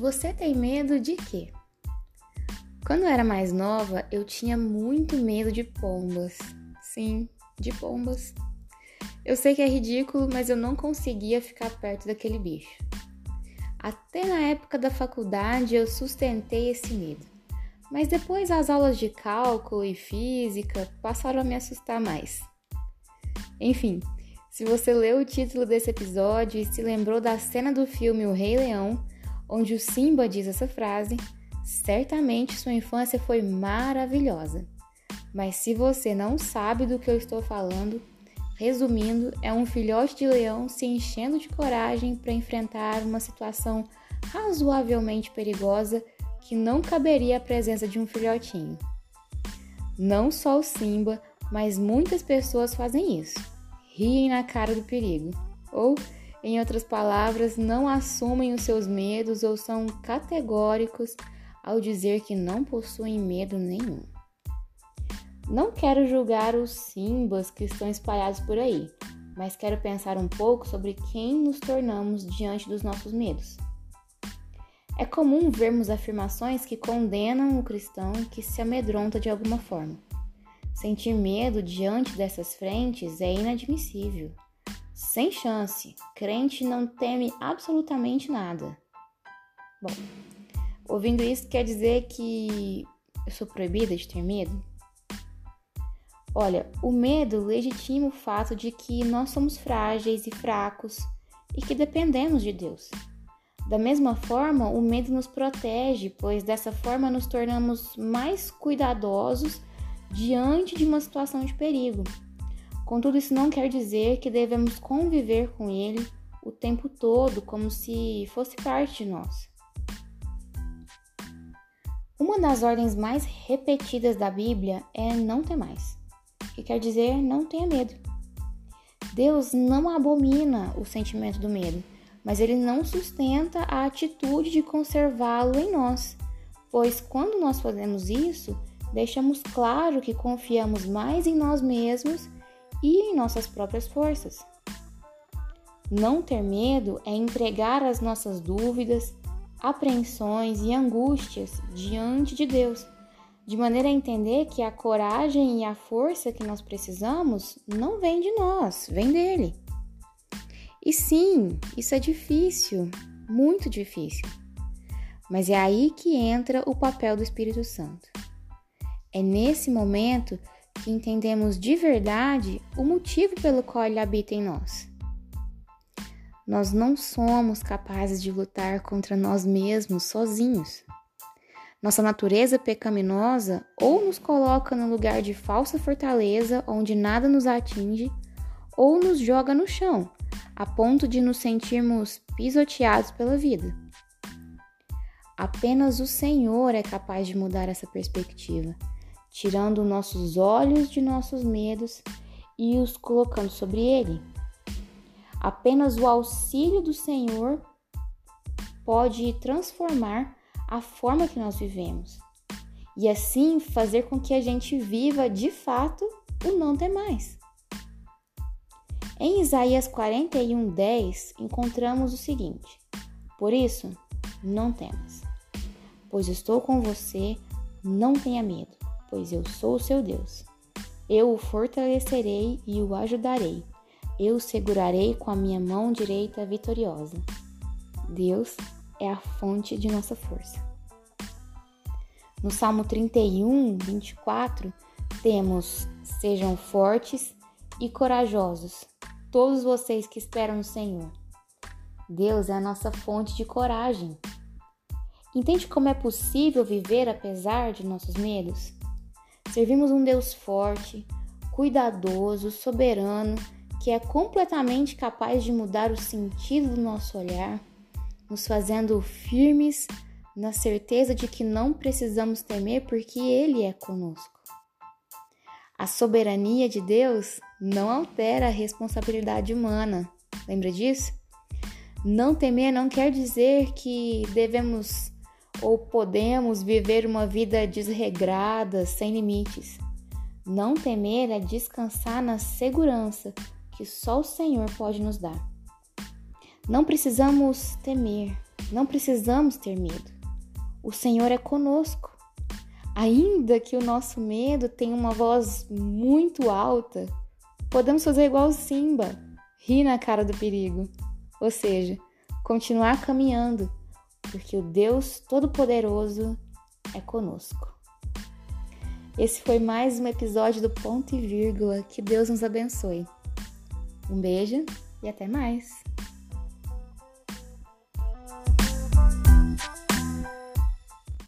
Você tem medo de quê? Quando eu era mais nova, eu tinha muito medo de pombas. Sim, de pombas. Eu sei que é ridículo, mas eu não conseguia ficar perto daquele bicho. Até na época da faculdade eu sustentei esse medo. Mas depois as aulas de cálculo e física passaram a me assustar mais. Enfim, se você leu o título desse episódio e se lembrou da cena do filme O Rei Leão, onde o Simba diz essa frase, certamente sua infância foi maravilhosa. Mas se você não sabe do que eu estou falando, resumindo, é um filhote de leão se enchendo de coragem para enfrentar uma situação razoavelmente perigosa que não caberia a presença de um filhotinho. Não só o Simba, mas muitas pessoas fazem isso. Riem na cara do perigo, ou em outras palavras, não assumem os seus medos ou são categóricos ao dizer que não possuem medo nenhum. Não quero julgar os simbas que estão espalhados por aí, mas quero pensar um pouco sobre quem nos tornamos diante dos nossos medos. É comum vermos afirmações que condenam o cristão que se amedronta de alguma forma. Sentir medo diante dessas frentes é inadmissível. Sem chance. Crente não teme absolutamente nada. Bom, ouvindo isso quer dizer que eu sou proibida de ter medo? Olha, o medo legitima o fato de que nós somos frágeis e fracos e que dependemos de Deus. Da mesma forma, o medo nos protege, pois dessa forma nos tornamos mais cuidadosos diante de uma situação de perigo. Contudo, isso não quer dizer que devemos conviver com ele o tempo todo como se fosse parte de nós. Uma das ordens mais repetidas da Bíblia é não ter mais, que quer dizer não tenha medo. Deus não abomina o sentimento do medo, mas ele não sustenta a atitude de conservá-lo em nós, pois quando nós fazemos isso, deixamos claro que confiamos mais em nós mesmos e em nossas próprias forças. Não ter medo é entregar as nossas dúvidas, apreensões e angústias diante de Deus, de maneira a entender que a coragem e a força que nós precisamos não vem de nós, vem dele. E sim, isso é difícil, muito difícil. Mas é aí que entra o papel do Espírito Santo. É nesse momento que entendemos de verdade o motivo pelo qual ele habita em nós. Nós não somos capazes de lutar contra nós mesmos sozinhos. Nossa natureza pecaminosa ou nos coloca no lugar de falsa fortaleza onde nada nos atinge, ou nos joga no chão, a ponto de nos sentirmos pisoteados pela vida. Apenas o Senhor é capaz de mudar essa perspectiva tirando nossos olhos de nossos medos e os colocando sobre ele. Apenas o auxílio do Senhor pode transformar a forma que nós vivemos e assim fazer com que a gente viva de fato o não ter mais. Em Isaías 41:10 encontramos o seguinte: Por isso, não temas, pois estou com você, não tenha medo pois eu sou o seu Deus. Eu o fortalecerei e o ajudarei. Eu o segurarei com a minha mão direita vitoriosa. Deus é a fonte de nossa força. No Salmo 31, 24, temos: Sejam fortes e corajosos, todos vocês que esperam no Senhor. Deus é a nossa fonte de coragem. Entende como é possível viver apesar de nossos medos? Servimos um Deus forte, cuidadoso, soberano, que é completamente capaz de mudar o sentido do nosso olhar, nos fazendo firmes na certeza de que não precisamos temer porque Ele é conosco. A soberania de Deus não altera a responsabilidade humana. Lembra disso? Não temer não quer dizer que devemos ou podemos viver uma vida desregrada, sem limites. Não temer é descansar na segurança que só o Senhor pode nos dar. Não precisamos temer, Não precisamos ter medo. O Senhor é conosco. Ainda que o nosso medo tenha uma voz muito alta, podemos fazer igual Simba, rir na cara do perigo. Ou seja, continuar caminhando, porque o Deus Todo-Poderoso é conosco. Esse foi mais um episódio do Ponto e Vírgula. Que Deus nos abençoe. Um beijo e até mais!